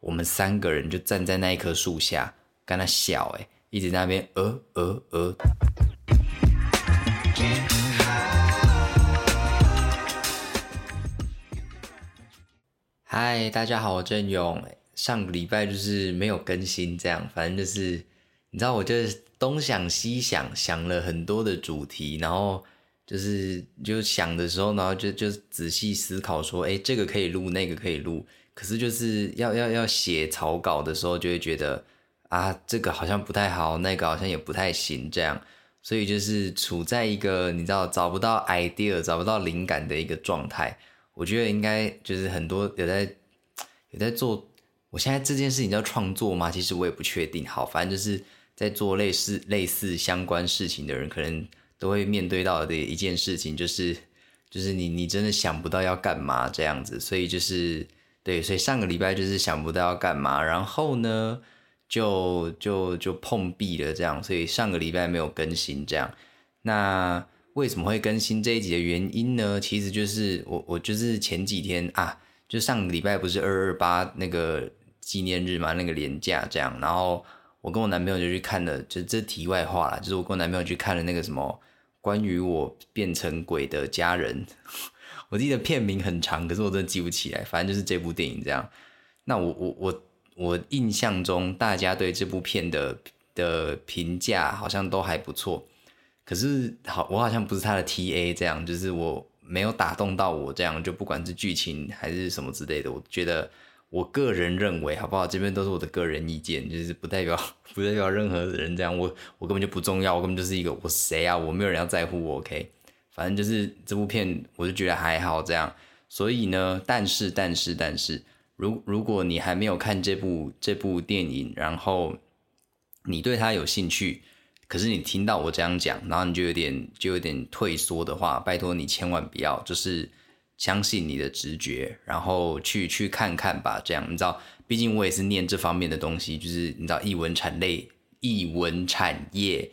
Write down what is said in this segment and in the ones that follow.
我们三个人就站在那一棵树下，跟他笑，哎，一直在那边呃呃呃。嗨，大家好，我郑勇。上个礼拜就是没有更新，这样，反正就是你知道，我就是东想西想，想了很多的主题，然后就是就想的时候，然后就就仔细思考说，哎，这个可以录，那个可以录，可是就是要要要写草稿的时候，就会觉得啊，这个好像不太好，那个好像也不太行，这样，所以就是处在一个你知道找不到 idea、找不到灵感的一个状态。我觉得应该就是很多有在有在做，我现在这件事情叫创作吗？其实我也不确定。好，反正就是在做类似类似相关事情的人，可能都会面对到的一件事情，就是就是你你真的想不到要干嘛这样子。所以就是对，所以上个礼拜就是想不到要干嘛，然后呢就就就碰壁了这样，所以上个礼拜没有更新这样。那为什么会更新这一集的原因呢？其实就是我我就是前几天啊，就上个礼拜不是二二八那个纪念日嘛，那个年假这样，然后我跟我男朋友就去看了，就这题外话啦，就是我跟我男朋友去看了那个什么关于我变成鬼的家人，我记得片名很长，可是我真的记不起来，反正就是这部电影这样。那我我我我印象中大家对这部片的的评价好像都还不错。可是好，我好像不是他的 T A，这样就是我没有打动到我，这样就不管是剧情还是什么之类的，我觉得我个人认为好不好？这边都是我的个人意见，就是不代表不代表任何人这样，我我根本就不重要，我根本就是一个我谁啊？我没有人要在乎我，OK？反正就是这部片，我就觉得还好这样。所以呢，但是但是但是，如如果你还没有看这部这部电影，然后你对他有兴趣。可是你听到我这样讲，然后你就有点就有点退缩的话，拜托你千万不要，就是相信你的直觉，然后去去看看吧。这样你知道，毕竟我也是念这方面的东西，就是你知道，译文产类、译文产业，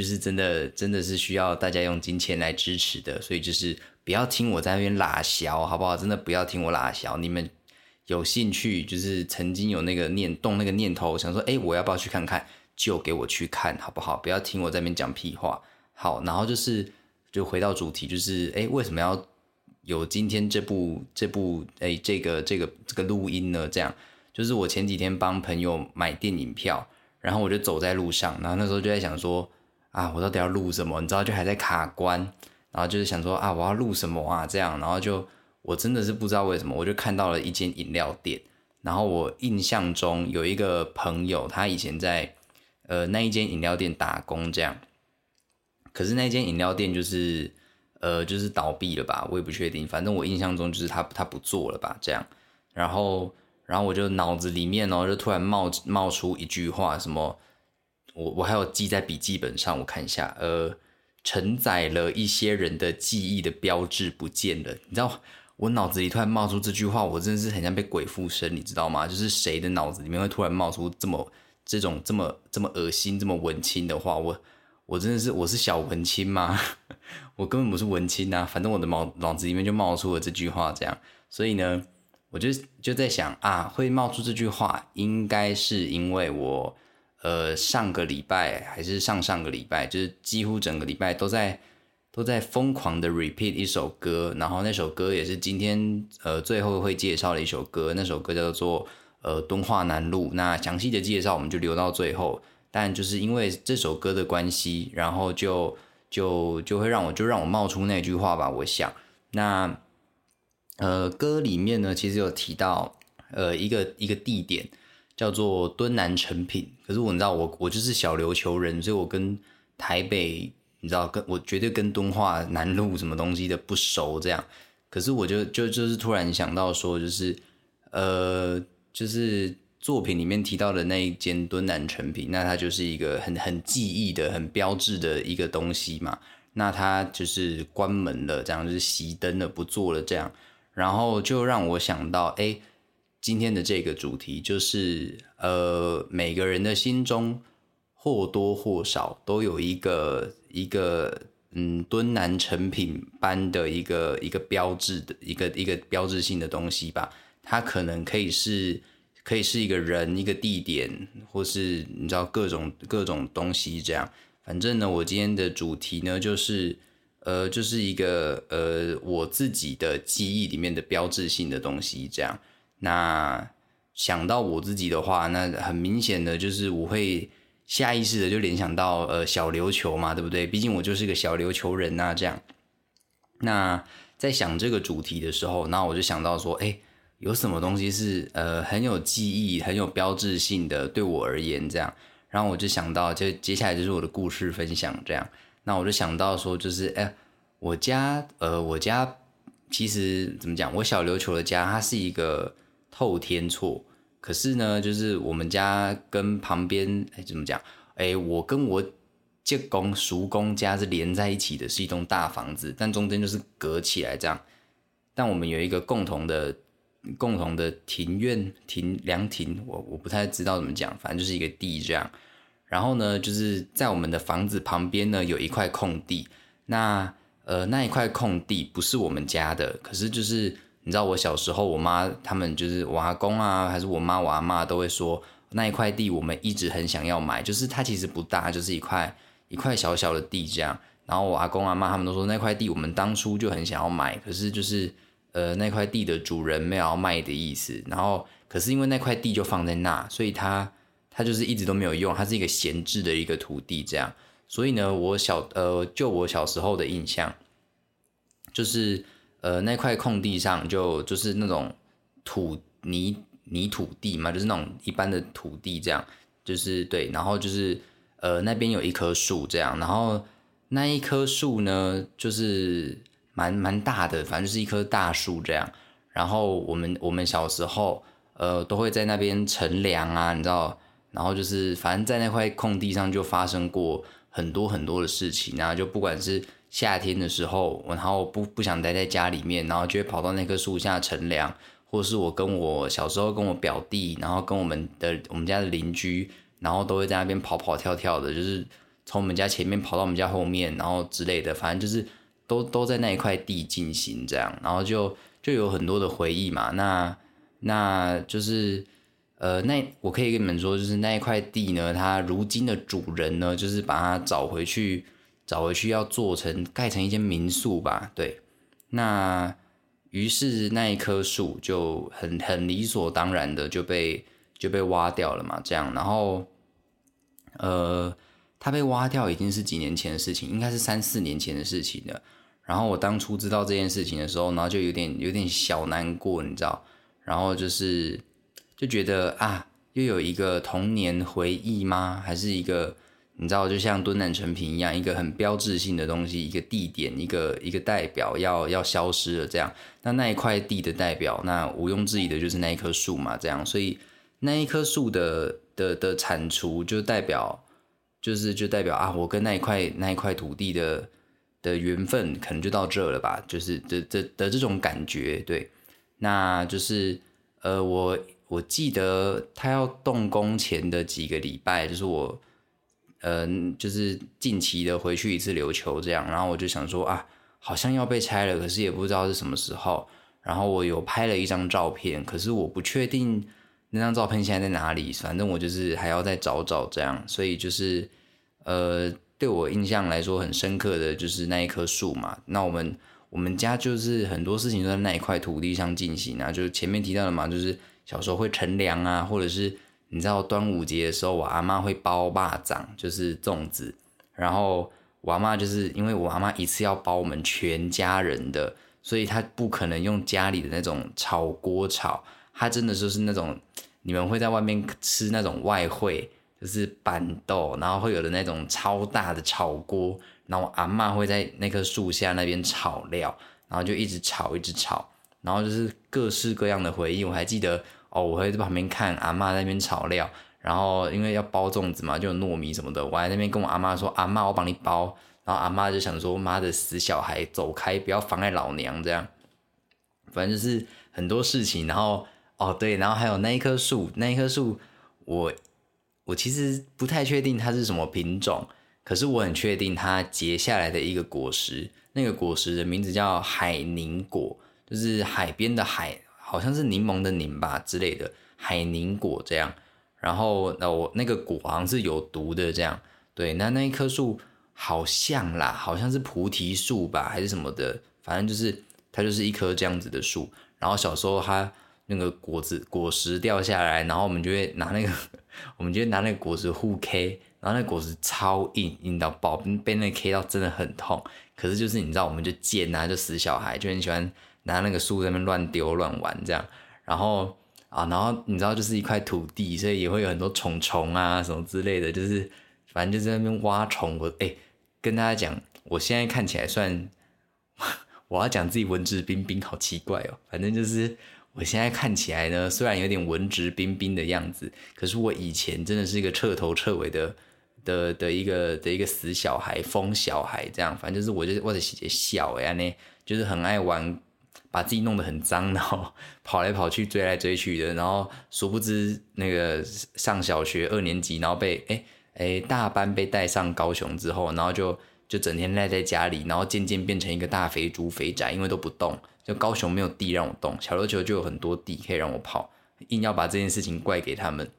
就是真的真的是需要大家用金钱来支持的。所以就是不要听我在那边拉小，好不好？真的不要听我拉小。你们有兴趣，就是曾经有那个念动那个念头，想说，哎，我要不要去看看？就给我去看好不好？不要听我在那边讲屁话。好，然后就是就回到主题，就是哎，为什么要有今天这部这部哎这个这个这个录音呢？这样就是我前几天帮朋友买电影票，然后我就走在路上，然后那时候就在想说啊，我到底要录什么？你知道，就还在卡关，然后就是想说啊，我要录什么啊？这样，然后就我真的是不知道为什么，我就看到了一间饮料店，然后我印象中有一个朋友，他以前在。呃，那一间饮料店打工这样，可是那间饮料店就是，呃，就是倒闭了吧？我也不确定，反正我印象中就是他他不做了吧？这样，然后，然后我就脑子里面哦，就突然冒冒出一句话，什么？我我还有记在笔记本上，我看一下，呃，承载了一些人的记忆的标志不见了。你知道，我脑子里突然冒出这句话，我真的是很像被鬼附身，你知道吗？就是谁的脑子里面会突然冒出这么？这种这么这么恶心、这么文青的话，我我真的是我是小文青吗？我根本不是文青啊！反正我的脑脑子里面就冒出了这句话，这样，所以呢，我就就在想啊，会冒出这句话，应该是因为我呃上个礼拜还是上上个礼拜，就是几乎整个礼拜都在都在疯狂的 repeat 一首歌，然后那首歌也是今天呃最后会介绍的一首歌，那首歌叫做。呃，敦化南路那详细的介绍我们就留到最后，但就是因为这首歌的关系，然后就就就会让我就让我冒出那句话吧。我想，那呃歌里面呢，其实有提到呃一个一个地点叫做敦南成品，可是我你知道我我就是小琉球人，所以我跟台北你知道跟我绝对跟敦化南路什么东西的不熟这样，可是我就就就是突然想到说就是呃。就是作品里面提到的那一间敦南成品，那它就是一个很很记忆的、很标志的一个东西嘛。那它就是关门了，这样就是熄灯了，不做了这样。然后就让我想到，哎，今天的这个主题就是，呃，每个人的心中或多或少都有一个一个嗯敦南成品般的一个一个标志的一个一个标志性的东西吧。它可能可以是可以是一个人、一个地点，或是你知道各种各种东西这样。反正呢，我今天的主题呢，就是呃，就是一个呃我自己的记忆里面的标志性的东西这样。那想到我自己的话，那很明显的就是我会下意识的就联想到呃小琉球嘛，对不对？毕竟我就是个小琉球人呐，这样。那在想这个主题的时候，那我就想到说，哎。有什么东西是呃很有记忆、很有标志性的？对我而言，这样，然后我就想到，就接下来就是我的故事分享，这样。那我就想到说，就是哎，我家呃，我家其实怎么讲？我小琉球的家，它是一个后天错，可是呢，就是我们家跟旁边哎怎么讲？哎，我跟我借公叔公家是连在一起的，是一栋大房子，但中间就是隔起来这样。但我们有一个共同的。共同的庭院、庭凉亭，我我不太知道怎么讲，反正就是一个地这样。然后呢，就是在我们的房子旁边呢，有一块空地。那呃，那一块空地不是我们家的，可是就是你知道，我小时候，我妈他们就是我阿公啊，还是我妈我阿妈都会说，那一块地我们一直很想要买，就是它其实不大，就是一块一块小小的地这样。然后我阿公阿妈他们都说，那块地我们当初就很想要买，可是就是。呃，那块地的主人没有要卖的意思，然后可是因为那块地就放在那，所以他他就是一直都没有用，它是一个闲置的一个土地这样。所以呢，我小呃，就我小时候的印象，就是呃那块空地上就就是那种土泥泥土地嘛，就是那种一般的土地这样，就是对，然后就是呃那边有一棵树这样，然后那一棵树呢就是。蛮蛮大的，反正就是一棵大树这样。然后我们我们小时候，呃，都会在那边乘凉啊，你知道。然后就是，反正在那块空地上就发生过很多很多的事情。然后就不管是夏天的时候，然后不不想待在家里面，然后就会跑到那棵树下乘凉，或是我跟我小时候跟我表弟，然后跟我们的我们家的邻居，然后都会在那边跑跑跳跳的，就是从我们家前面跑到我们家后面，然后之类的，反正就是。都都在那一块地进行这样，然后就就有很多的回忆嘛。那那就是呃，那我可以跟你们说，就是那一块地呢，它如今的主人呢，就是把它找回去，找回去要做成盖成一间民宿吧。对，那于是那一棵树就很很理所当然的就被就被挖掉了嘛。这样，然后呃，它被挖掉已经是几年前的事情，应该是三四年前的事情了。然后我当初知道这件事情的时候，然后就有点有点小难过，你知道？然后就是就觉得啊，又有一个童年回忆吗？还是一个你知道，就像敦南成品一样，一个很标志性的东西，一个地点，一个一个代表要要消失了这样。那那一块地的代表，那毋庸置疑的就是那一棵树嘛，这样。所以那一棵树的的的铲除，就代表就是就代表啊，我跟那一块那一块土地的。的缘分可能就到这了吧，就是的的的这种感觉，对，那就是呃，我我记得他要动工前的几个礼拜，就是我，嗯，就是近期的回去一次琉球这样，然后我就想说啊，好像要被拆了，可是也不知道是什么时候，然后我有拍了一张照片，可是我不确定那张照片现在在哪里，反正我就是还要再找找这样，所以就是呃。对我印象来说很深刻的就是那一棵树嘛。那我们我们家就是很多事情都在那一块土地上进行啊。就是前面提到的嘛，就是小时候会乘凉啊，或者是你知道端午节的时候，我阿妈会包蚂蚱，就是粽子。然后我阿妈就是因为我阿妈一次要包我们全家人的，所以她不可能用家里的那种炒锅炒，她真的就是那种你们会在外面吃那种外汇。就是板豆，然后会有的那种超大的炒锅，然后我阿妈会在那棵树下那边炒料，然后就一直炒一直炒，然后就是各式各样的回忆。我还记得哦，我会在旁边看阿妈那边炒料，然后因为要包粽子嘛，就有糯米什么的，我在那边跟我阿妈说：“阿妈，我帮你包。”然后阿妈就想说：“妈的死小孩，走开，不要妨碍老娘。”这样，反正就是很多事情。然后哦对，然后还有那一棵树，那一棵树我。我其实不太确定它是什么品种，可是我很确定它结下来的一个果实，那个果实的名字叫海宁果，就是海边的海，好像是柠檬的柠吧之类的，海柠果这样。然后那我那个果好像是有毒的这样。对，那那一棵树好像啦，好像是菩提树吧，还是什么的，反正就是它就是一棵这样子的树。然后小时候它那个果子果实掉下来，然后我们就会拿那个，我们就会拿那个果实互 K，然后那果实超硬，硬到爆，被那 K 到真的很痛。可是就是你知道，我们就贱啊，就死小孩，就很喜欢拿那个树在那边乱丢乱玩这样。然后啊，然后你知道，就是一块土地，所以也会有很多虫虫啊什么之类的，就是。反正就在那边挖虫，我哎，跟大家讲，我现在看起来算，我要讲自己文质彬彬，好奇怪哦。反正就是我现在看起来呢，虽然有点文质彬彬的样子，可是我以前真的是一个彻头彻尾的的的一个的一个死小孩、疯小孩这样。反正就是我就是为了洗小呀呢，就是很爱玩，把自己弄得很脏，然后跑来跑去、追来追去的，然后殊不知那个上小学二年级，然后被哎。哎，大班被带上高雄之后，然后就就整天赖在家里，然后渐渐变成一个大肥猪肥宅，因为都不动，就高雄没有地让我动，小琉球就有很多地可以让我跑，硬要把这件事情怪给他们，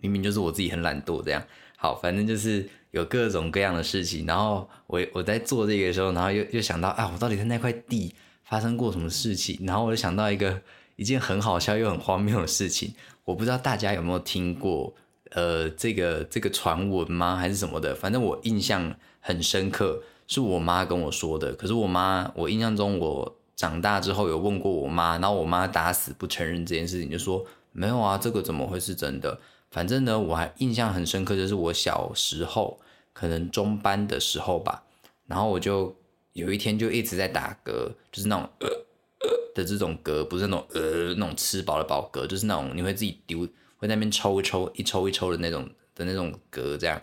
明明就是我自己很懒惰这样。好，反正就是有各种各样的事情，然后我我在做这个的时候，然后又又想到啊，我到底在那块地发生过什么事情？然后我就想到一个一件很好笑又很荒谬的事情，我不知道大家有没有听过。呃，这个这个传闻吗，还是什么的？反正我印象很深刻，是我妈跟我说的。可是我妈，我印象中，我长大之后有问过我妈，然后我妈打死不承认这件事情，就说没有啊，这个怎么会是真的？反正呢，我还印象很深刻，就是我小时候可能中班的时候吧，然后我就有一天就一直在打嗝，就是那种呃呃的这种嗝，不是那种呃那种吃饱了饱嗝，就是那种你会自己丢。会在那边抽一抽，一抽一抽的那种的那种嗝，这样，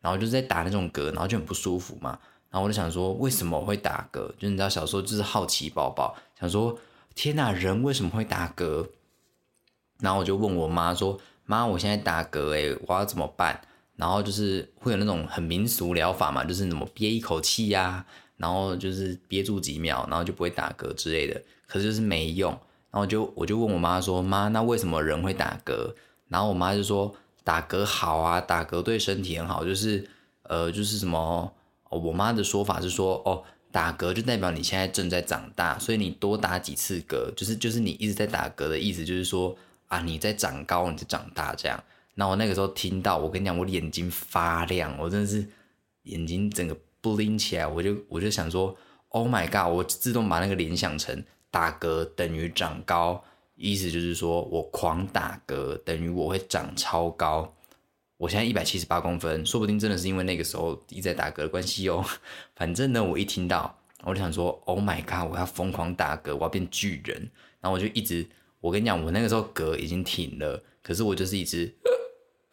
然后就是在打那种嗝，然后就很不舒服嘛。然后我就想说，为什么会打嗝？就你知道，小时候就是好奇宝宝，想说，天哪，人为什么会打嗝？然后我就问我妈说：“妈，我现在打嗝，诶，我要怎么办？”然后就是会有那种很民俗疗法嘛，就是怎么憋一口气呀，然后就是憋住几秒，然后就不会打嗝之类的。可是就是没用。然后就我就问我妈说：“妈，那为什么人会打嗝？”然后我妈就说打嗝好啊，打嗝对身体很好，就是呃，就是什么，我妈的说法是说，哦，打嗝就代表你现在正在长大，所以你多打几次嗝，就是就是你一直在打嗝的意思，就是说啊，你在长高，你在长大这样。那我那个时候听到，我跟你讲，我眼睛发亮，我真的是眼睛整个不灵起来，我就我就想说，Oh my god，我自动把那个联想成打嗝等于长高。意思就是说，我狂打嗝等于我会长超高。我现在一百七十八公分，说不定真的是因为那个时候一直在打嗝的关系哦。反正呢，我一听到，我就想说，Oh my god，我要疯狂打嗝，我要变巨人。然后我就一直，我跟你讲，我那个时候嗝已经停了，可是我就是一直，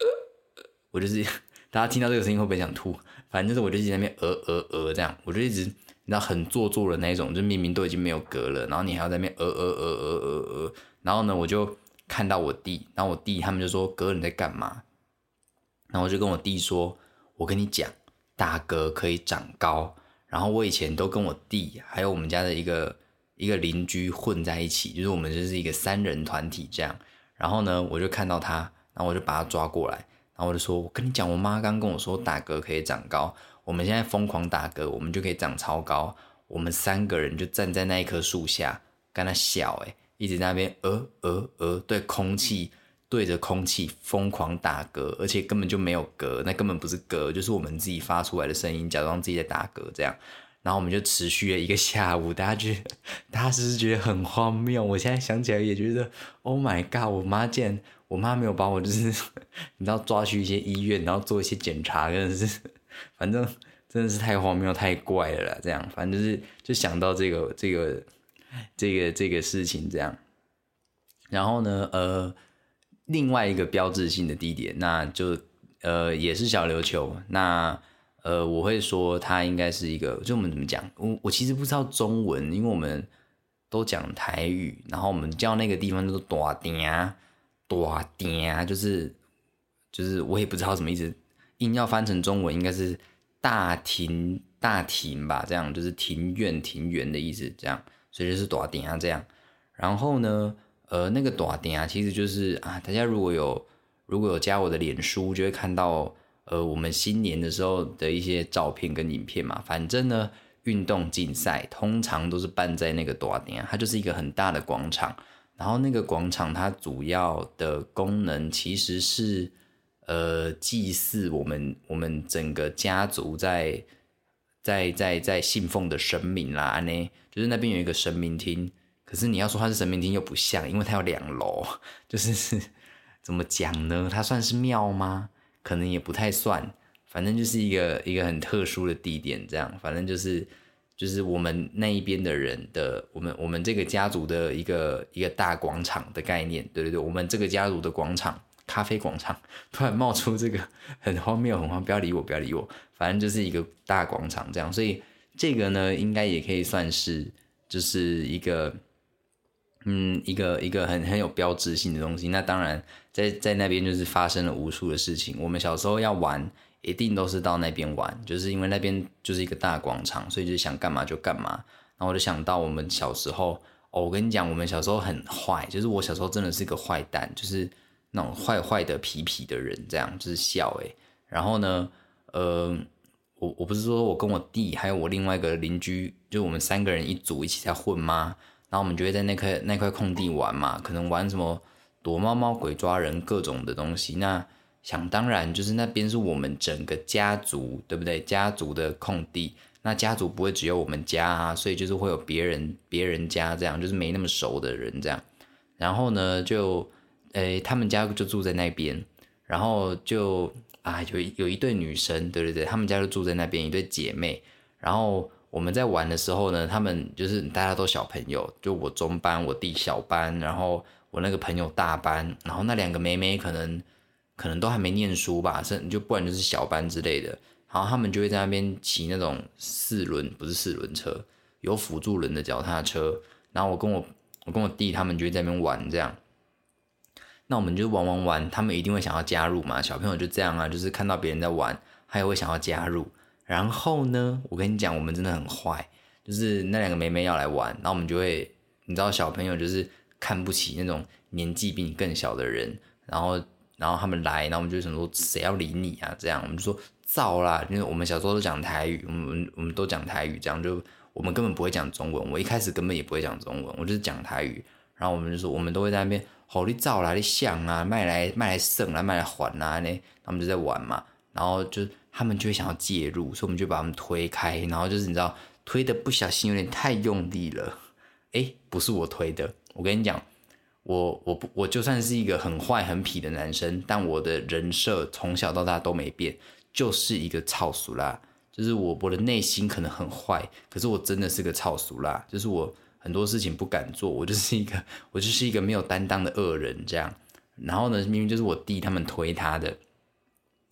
我就是 大家听到这个声音会不会想吐？反正是我就一直在那边呃呃呃这样，我就一直。你知道很做作的那种，就明明都已经没有嗝了，然后你还要在那边呃呃呃呃呃呃，然后呢，我就看到我弟，然后我弟他们就说：“哥你在干嘛？”然后我就跟我弟说：“我跟你讲，打嗝可以长高。”然后我以前都跟我弟还有我们家的一个一个邻居混在一起，就是我们就是一个三人团体这样。然后呢，我就看到他，然后我就把他抓过来，然后我就说：“我跟你讲，我妈刚跟我说打嗝可以长高。”我们现在疯狂打嗝，我们就可以长超高。我们三个人就站在那一棵树下，跟他笑，诶一直在那边呃呃呃，对空气对着空气疯狂打嗝，而且根本就没有嗝，那根本不是嗝，就是我们自己发出来的声音，假装自己在打嗝这样。然后我们就持续了一个下午，大家觉得，大家是不是觉得很荒谬？我现在想起来也觉得，Oh my god！我妈竟然，我妈没有把我就是 你知道抓去一些医院，然后做一些检查，真的是。反正真的是太荒谬、太怪了啦！这样，反正就是就想到这个、这个、这个、这个事情这样。然后呢，呃，另外一个标志性的地点，那就呃也是小琉球。那呃，我会说它应该是一个，就我们怎么讲？我我其实不知道中文，因为我们都讲台语，然后我们叫那个地方叫做大店，大店就是就是我也不知道什么意思。硬要翻成中文，应该是大庭大庭吧，这样就是庭院庭园的意思，这样，所以就是多点啊这样。然后呢，呃，那个短点啊，其实就是啊，大家如果有如果有加我的脸书，就会看到呃，我们新年的时候的一些照片跟影片嘛。反正呢，运动竞赛通常都是办在那个短点，它就是一个很大的广场。然后那个广场它主要的功能其实是呃祭祀我们我们整个家族在在在在信奉的神明啦，呢，就是那边有一个神明厅。可是你要说它是神明厅又不像，因为它有两楼，就是怎么讲呢？它算是庙吗？可能也不太算，反正就是一个一个很特殊的地点，这样，反正就是就是我们那一边的人的，我们我们这个家族的一个一个大广场的概念，对对对，我们这个家族的广场，咖啡广场，突然冒出这个很荒谬，很荒，不要理我，不要理我，反正就是一个大广场这样，所以这个呢，应该也可以算是就是一个。嗯，一个一个很很有标志性的东西。那当然，在在那边就是发生了无数的事情。我们小时候要玩，一定都是到那边玩，就是因为那边就是一个大广场，所以就想干嘛就干嘛。然后我就想到我们小时候，哦，我跟你讲，我们小时候很坏，就是我小时候真的是个坏蛋，就是那种坏坏的皮皮的人，这样就是笑诶。然后呢，呃，我我不是说我跟我弟还有我另外一个邻居，就我们三个人一组一起在混吗？然后我们就会在那块那块空地玩嘛，可能玩什么躲猫猫、鬼抓人各种的东西。那想当然就是那边是我们整个家族，对不对？家族的空地，那家族不会只有我们家啊，所以就是会有别人别人家这样，就是没那么熟的人这样。然后呢，就诶他们家就住在那边，然后就啊有有一对女生，对对对，他们家就住在那边，一对姐妹，然后。我们在玩的时候呢，他们就是大家都小朋友，就我中班，我弟小班，然后我那个朋友大班，然后那两个妹妹可能可能都还没念书吧，甚就不然就是小班之类的，然后他们就会在那边骑那种四轮不是四轮车，有辅助轮的脚踏车，然后我跟我我跟我弟他们就会在那边玩这样，那我们就玩玩玩，他们一定会想要加入嘛，小朋友就这样啊，就是看到别人在玩，他也会想要加入。然后呢，我跟你讲，我们真的很坏，就是那两个妹妹要来玩，然后我们就会，你知道，小朋友就是看不起那种年纪比你更小的人，然后，然后他们来，然后我们就想说，谁要理你啊？这样，我们就说造啦，因为我们小时候都讲台语，我们我们都讲台语，这样就我们根本不会讲中文，我一开始根本也不会讲中文，我就是讲台语，然后我们就说，我们都会在那边，好你造啦，你像啊，卖来卖来剩啊，卖来还啊，呢，他们就在玩嘛，然后就。他们就会想要介入，所以我们就把他们推开，然后就是你知道推的不小心有点太用力了，哎，不是我推的，我跟你讲，我我不我就算是一个很坏很痞的男生，但我的人设从小到大都没变，就是一个操俗啦，就是我我的内心可能很坏，可是我真的是个操俗啦，就是我很多事情不敢做，我就是一个我就是一个没有担当的恶人这样，然后呢，明明就是我弟他们推他的。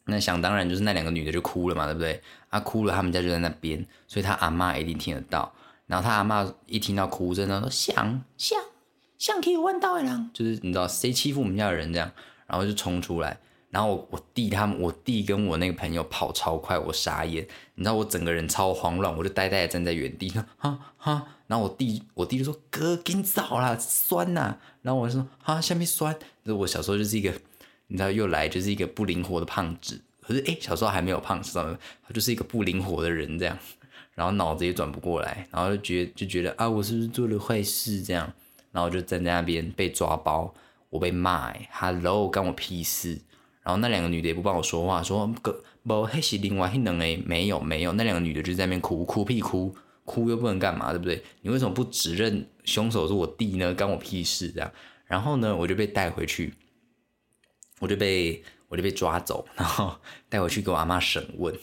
那想当然就是那两个女的就哭了嘛，对不对？啊，哭了，他们家就在那边，所以他阿妈一定听得到。然后他阿妈一听到哭声，他说：“想想像，可以问到的人，就是你知道谁欺负我们家的人这样。”然后就冲出来，然后我我弟他们，我弟跟我那个朋友跑超快，我傻眼，你知道我整个人超慌乱，我就呆呆的站在原地，哈哈。然后我弟我弟就说：“哥，给你找啦，酸呐。”然后我就说：“哈，下面酸。”就我小时候就是一个。你知道又来就是一个不灵活的胖子，可是哎，小时候还没有胖，知道吗？他就是一个不灵活的人这样，然后脑子也转不过来，然后就觉就觉得啊，我是不是做了坏事这样？然后就站在那边被抓包，我被骂，Hello，干我屁事？然后那两个女的也不帮我说话，说个不黑是另外一能诶，没有没有，那两个女的就在那边哭哭屁哭，哭又不能干嘛，对不对？你为什么不指认凶手是我弟呢？干我屁事这样？然后呢，我就被带回去。我就被我就被抓走，然后带回去给我阿妈审问，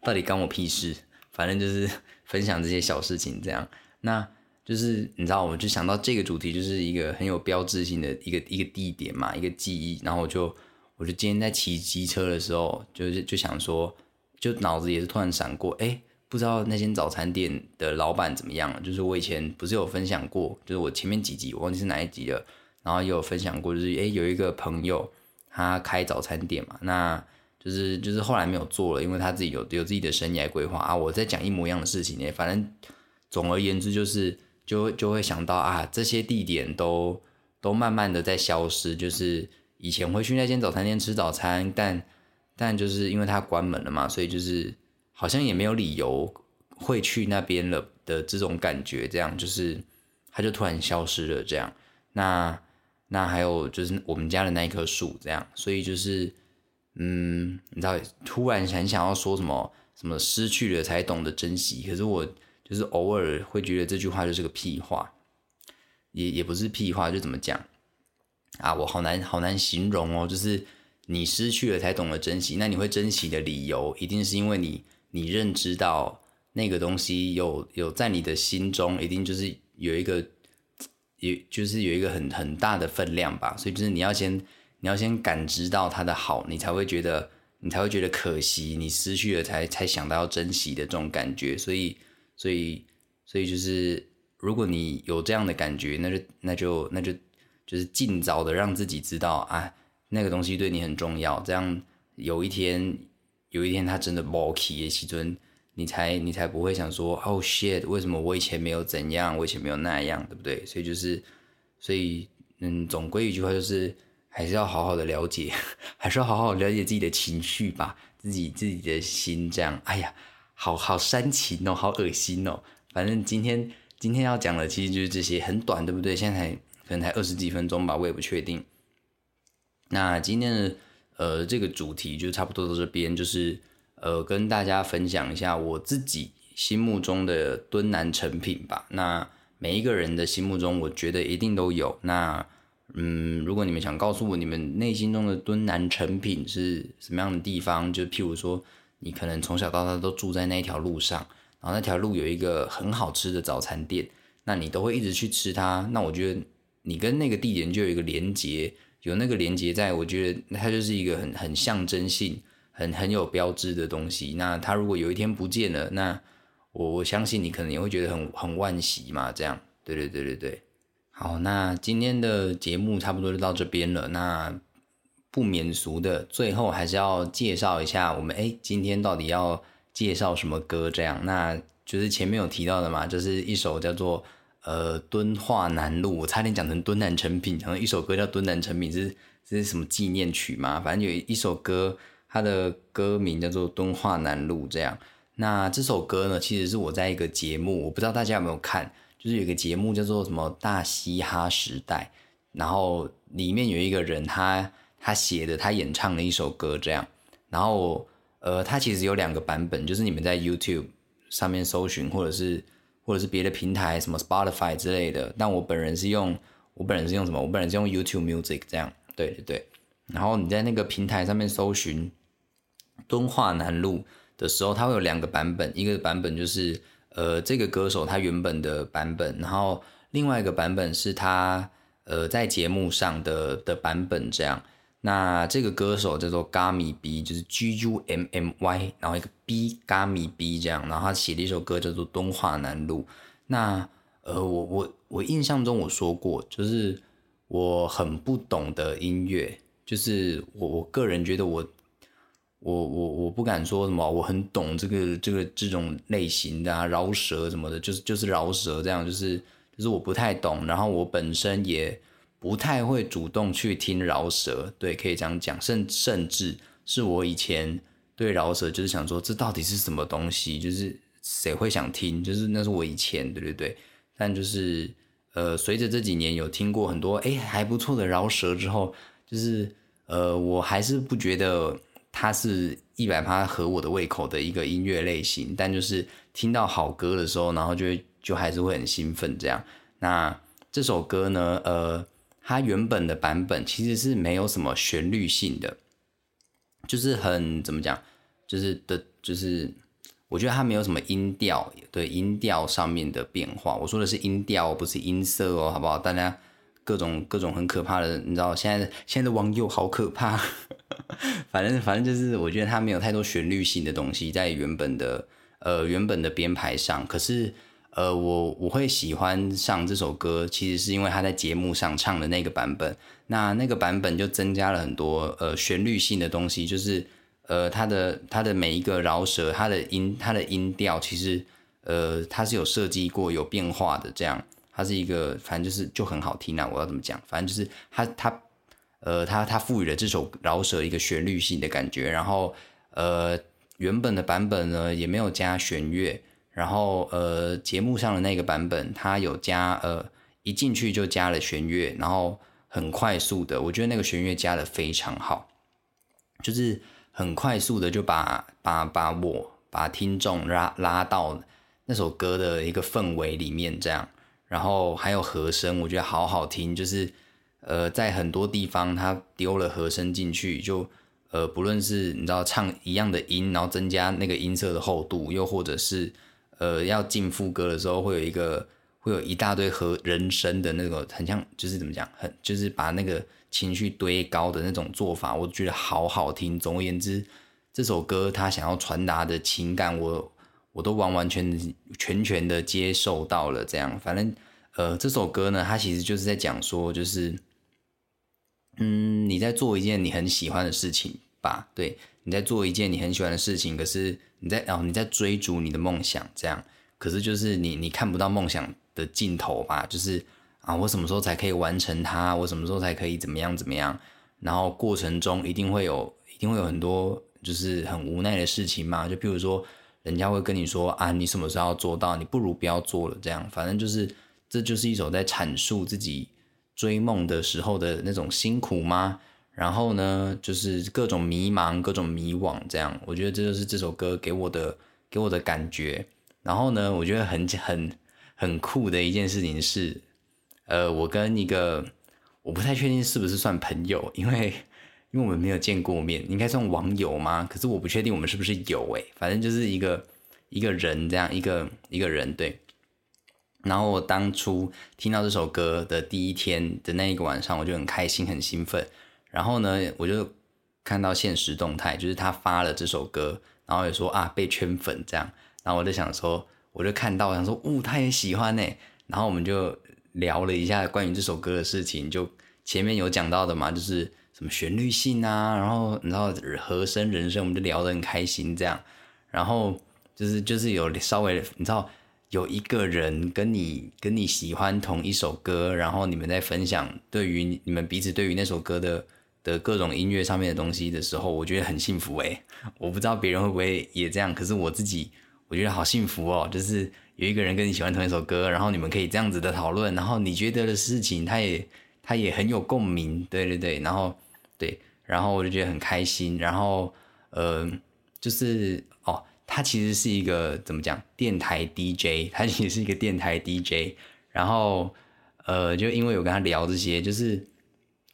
到底关我屁事？反正就是分享这些小事情，这样。那就是你知道，我就想到这个主题，就是一个很有标志性的一个一个地点嘛，一个记忆。然后我就我就今天在骑机车的时候，就是就想说，就脑子也是突然闪过，哎，不知道那间早餐店的老板怎么样了？就是我以前不是有分享过，就是我前面几集我忘记是哪一集了，然后有分享过，就是哎有一个朋友。他开早餐店嘛，那就是就是后来没有做了，因为他自己有有自己的生涯规划啊。我在讲一模一样的事情呢，反正总而言之就是就就会想到啊，这些地点都都慢慢的在消失。就是以前会去那间早餐店吃早餐，但但就是因为它关门了嘛，所以就是好像也没有理由会去那边了的这种感觉，这样就是它就突然消失了。这样，那那还有就是我们家的那一棵树，这样，所以就是嗯，你知道，突然很想要说什么什么失去了才懂得珍惜，可是我。就是偶尔会觉得这句话就是个屁话，也也不是屁话，就怎么讲啊？我好难好难形容哦。就是你失去了才懂得珍惜，那你会珍惜的理由，一定是因为你你认知到那个东西有有在你的心中，一定就是有一个，也就是有一个很很大的分量吧。所以就是你要先你要先感知到它的好，你才会觉得你才会觉得可惜，你失去了才才想到要珍惜的这种感觉，所以。所以，所以就是，如果你有这样的感觉，那就那就那就就是尽早的让自己知道啊，那个东西对你很重要。这样有一天，有一天他真的冒起的时尊，你才你才不会想说，Oh shit，为什么我以前没有怎样，我以前没有那样，对不对？所以就是，所以嗯，总归一句话就是，还是要好好的了解，还是要好好了解自己的情绪吧，自己自己的心。这样，哎呀。好好煽情哦，好恶心哦。反正今天今天要讲的其实就是这些，很短，对不对？现在可能才二十几分钟吧，我也不确定。那今天的呃这个主题就差不多到这边，就是呃跟大家分享一下我自己心目中的敦南成品吧。那每一个人的心目中，我觉得一定都有。那嗯，如果你们想告诉我你们内心中的敦南成品是什么样的地方，就譬如说。你可能从小到大都住在那一条路上，然后那条路有一个很好吃的早餐店，那你都会一直去吃它。那我觉得你跟那个地点就有一个连接，有那个连接在，我觉得它就是一个很很象征性、很很有标志的东西。那它如果有一天不见了，那我我相信你可能也会觉得很很惋惜嘛。这样，对对对对对。好，那今天的节目差不多就到这边了。那。不免俗的，最后还是要介绍一下我们哎，今天到底要介绍什么歌？这样，那就是前面有提到的嘛，就是一首叫做呃敦化南路，我差点讲成敦南成品，然后一首歌叫敦南成品，是这是什么纪念曲嘛？反正有一首歌，它的歌名叫做敦化南路。这样，那这首歌呢，其实是我在一个节目，我不知道大家有没有看，就是有一个节目叫做什么大嘻哈时代，然后里面有一个人他。他写的，他演唱的一首歌，这样，然后，呃，他其实有两个版本，就是你们在 YouTube 上面搜寻，或者是或者是别的平台，什么 Spotify 之类的。但我本人是用，我本人是用什么？我本人是用 YouTube Music 这样，对对对。然后你在那个平台上面搜寻敦化南路的时候，它会有两个版本，一个版本就是呃这个歌手他原本的版本，然后另外一个版本是他呃在节目上的的版本这样。那这个歌手叫做 Gummy B，就是 G U M M Y，然后一个 B Gummy B 这样，然后他写了一首歌叫做《东华南路》。那呃，我我我印象中我说过，就是我很不懂的音乐，就是我我个人觉得我我我我不敢说什么，我很懂这个这个这种类型的啊，饶舌什么的，就是就是饶舌这样，就是就是我不太懂，然后我本身也。不太会主动去听饶舌，对，可以这样讲，甚甚至是我以前对饶舌就是想说，这到底是什么东西？就是谁会想听？就是那是我以前，对对对。但就是呃，随着这几年有听过很多哎还不错的饶舌之后，就是呃，我还是不觉得它是一百趴合我的胃口的一个音乐类型。但就是听到好歌的时候，然后就就还是会很兴奋这样。那这首歌呢，呃。它原本的版本其实是没有什么旋律性的，就是很怎么讲，就是的，就是我觉得它没有什么音调，对音调上面的变化。我说的是音调，不是音色哦，好不好？大家各种各种很可怕的，你知道，现在现在的网友好可怕。反正反正就是，我觉得它没有太多旋律性的东西在原本的呃原本的编排上，可是。呃，我我会喜欢上这首歌，其实是因为他在节目上唱的那个版本。那那个版本就增加了很多呃旋律性的东西，就是呃他的他的每一个饶舌，他的音他的音调，其实呃他是有设计过有变化的。这样，它是一个反正就是就很好听啊，我要怎么讲？反正就是他他呃他他赋予了这首饶舌一个旋律性的感觉，然后呃原本的版本呢也没有加弦乐，然后呃节目上的那个版本它有加呃一进去就加了弦乐，然后很快速的，我觉得那个弦乐加的非常好，就是很快速的就把把把我把听众拉拉到那首歌的一个氛围里面，这样，然后还有和声，我觉得好好听，就是呃在很多地方它丢了和声进去，就呃不论是你知道唱一样的音，然后增加那个音色的厚度，又或者是呃要进副歌的时候会有一个。会有一大堆和人声的那个，很像，就是怎么讲，很就是把那个情绪堆高的那种做法，我觉得好好听。总而言之，这首歌他想要传达的情感，我我都完完全全全的接受到了。这样，反正呃，这首歌呢，它其实就是在讲说，就是嗯，你在做一件你很喜欢的事情吧？对，你在做一件你很喜欢的事情，可是你在哦，你在追逐你的梦想，这样，可是就是你你看不到梦想。的尽头吧，就是啊，我什么时候才可以完成它？我什么时候才可以怎么样怎么样？然后过程中一定会有，一定会有很多就是很无奈的事情嘛。就譬如说，人家会跟你说啊，你什么时候要做到？你不如不要做了。这样，反正就是，这就是一首在阐述自己追梦的时候的那种辛苦吗？然后呢，就是各种迷茫，各种迷惘。这样，我觉得这就是这首歌给我的给我的感觉。然后呢，我觉得很很。很酷的一件事情是，呃，我跟一个我不太确定是不是算朋友，因为 因为我们没有见过面，应该算网友吗？可是我不确定我们是不是有诶，反正就是一个一个人这样一个一个人对。然后我当初听到这首歌的第一天的那一个晚上，我就很开心很兴奋。然后呢，我就看到现实动态，就是他发了这首歌，然后也说啊被圈粉这样，然后我就想说。我就看到，想说，哦，他也喜欢呢。然后我们就聊了一下关于这首歌的事情，就前面有讲到的嘛，就是什么旋律性啊，然后你知道和声、人声，我们就聊得很开心这样。然后就是就是有稍微你知道有一个人跟你跟你喜欢同一首歌，然后你们在分享对于你们彼此对于那首歌的的各种音乐上面的东西的时候，我觉得很幸福诶。我不知道别人会不会也这样，可是我自己。我觉得好幸福哦，就是有一个人跟你喜欢同一首歌，然后你们可以这样子的讨论，然后你觉得的事情，他也他也很有共鸣，对对对，然后对，然后我就觉得很开心，然后呃，就是哦，他其实是一个怎么讲，电台 DJ，他其实是一个电台 DJ，然后呃，就因为我跟他聊这些，就是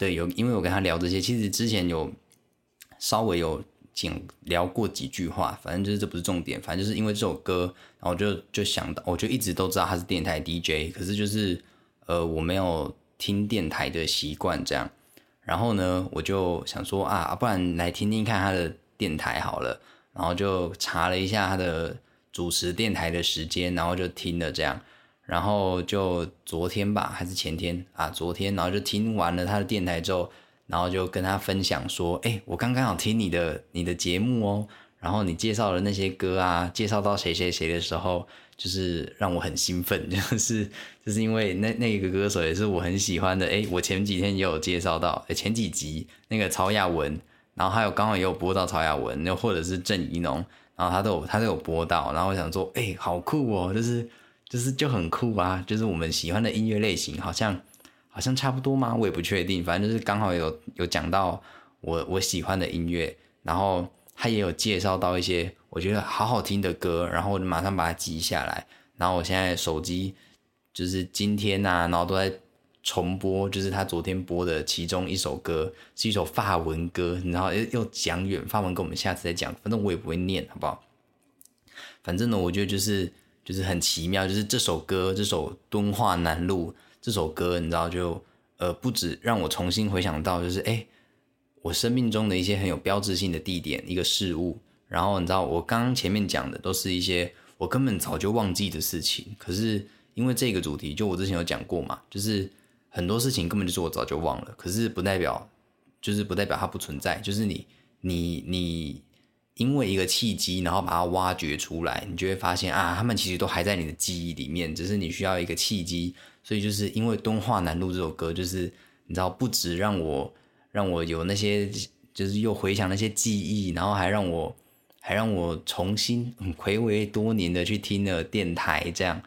对，有因为我跟他聊这些，其实之前有稍微有。仅聊过几句话，反正就是这不是重点，反正就是因为这首歌，然后就就想到，我就一直都知道他是电台 DJ，可是就是呃我没有听电台的习惯这样，然后呢我就想说啊，不然来听听看他的电台好了，然后就查了一下他的主持电台的时间，然后就听了这样，然后就昨天吧还是前天啊，昨天然后就听完了他的电台之后。然后就跟他分享说：“哎，我刚刚好听你的你的节目哦，然后你介绍的那些歌啊，介绍到谁谁谁的时候，就是让我很兴奋，就是就是因为那那个歌手也是我很喜欢的。哎，我前几天也有介绍到，前几集那个曹雅文，然后还有刚好也有播到曹雅文，又或者是郑怡农，然后他都有他都有播到。然后我想说，哎，好酷哦，就是就是就很酷啊，就是我们喜欢的音乐类型好像。”好像差不多吗？我也不确定，反正就是刚好有有讲到我我喜欢的音乐，然后他也有介绍到一些我觉得好好听的歌，然后我就马上把它记下来，然后我现在手机就是今天呐，然后都在重播，就是他昨天播的其中一首歌，是一首法文歌，然后又又讲远法文歌，我们下次再讲，反正我也不会念，好不好？反正呢，我觉得就是就是很奇妙，就是这首歌，这首敦化南路。这首歌，你知道，就呃，不止让我重新回想到，就是哎，我生命中的一些很有标志性的地点、一个事物。然后你知道，我刚刚前面讲的都是一些我根本早就忘记的事情。可是因为这个主题，就我之前有讲过嘛，就是很多事情根本就是我早就忘了。可是不代表，就是不代表它不存在。就是你、你、你、因为一个契机，然后把它挖掘出来，你就会发现啊，他们其实都还在你的记忆里面，只是你需要一个契机。所以就是因为《敦化南路》这首歌，就是你知道，不止让我让我有那些，就是又回想那些记忆，然后还让我还让我重新回味多年的去听了电台这样，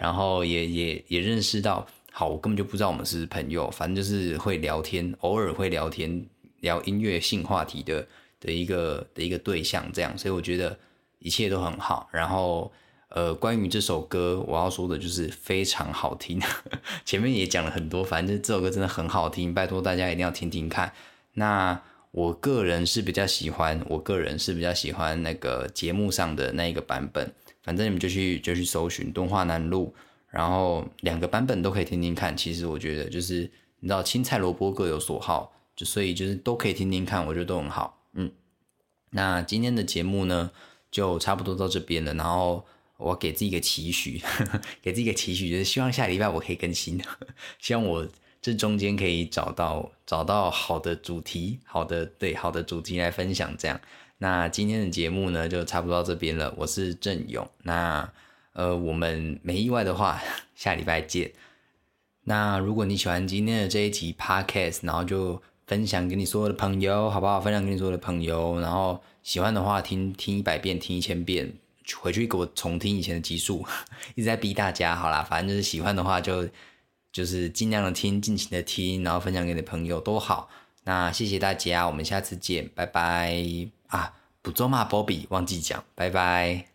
然后也也也认识到，好，我根本就不知道我们是朋友，反正就是会聊天，偶尔会聊天，聊音乐性话题的的一个的一个对象这样，所以我觉得一切都很好，然后。呃，关于这首歌，我要说的就是非常好听。前面也讲了很多，反正这首歌真的很好听，拜托大家一定要听听看。那我个人是比较喜欢，我个人是比较喜欢那个节目上的那一个版本。反正你们就去就去搜寻《东华南路》，然后两个版本都可以听听看。其实我觉得就是你知道青菜萝卜各有所好，就所以就是都可以听听看，我觉得都很好。嗯，那今天的节目呢，就差不多到这边了，然后。我给自己一个期许，给自己一个期许，就是希望下礼拜我可以更新，希望我这中间可以找到找到好的主题，好的对好的主题来分享。这样，那今天的节目呢就差不多到这边了。我是郑勇，那呃我们没意外的话，下礼拜见。那如果你喜欢今天的这一集 podcast，然后就分享给你所有的朋友，好不好？分享给你所有的朋友，然后喜欢的话听听一百遍，听一千遍。回去给我重听以前的集数，一直在逼大家。好啦，反正就是喜欢的话，就就是尽量的听，尽情的听，然后分享给你的朋友都好。那谢谢大家，我们下次见，拜拜啊！不做骂波比忘记讲，拜拜。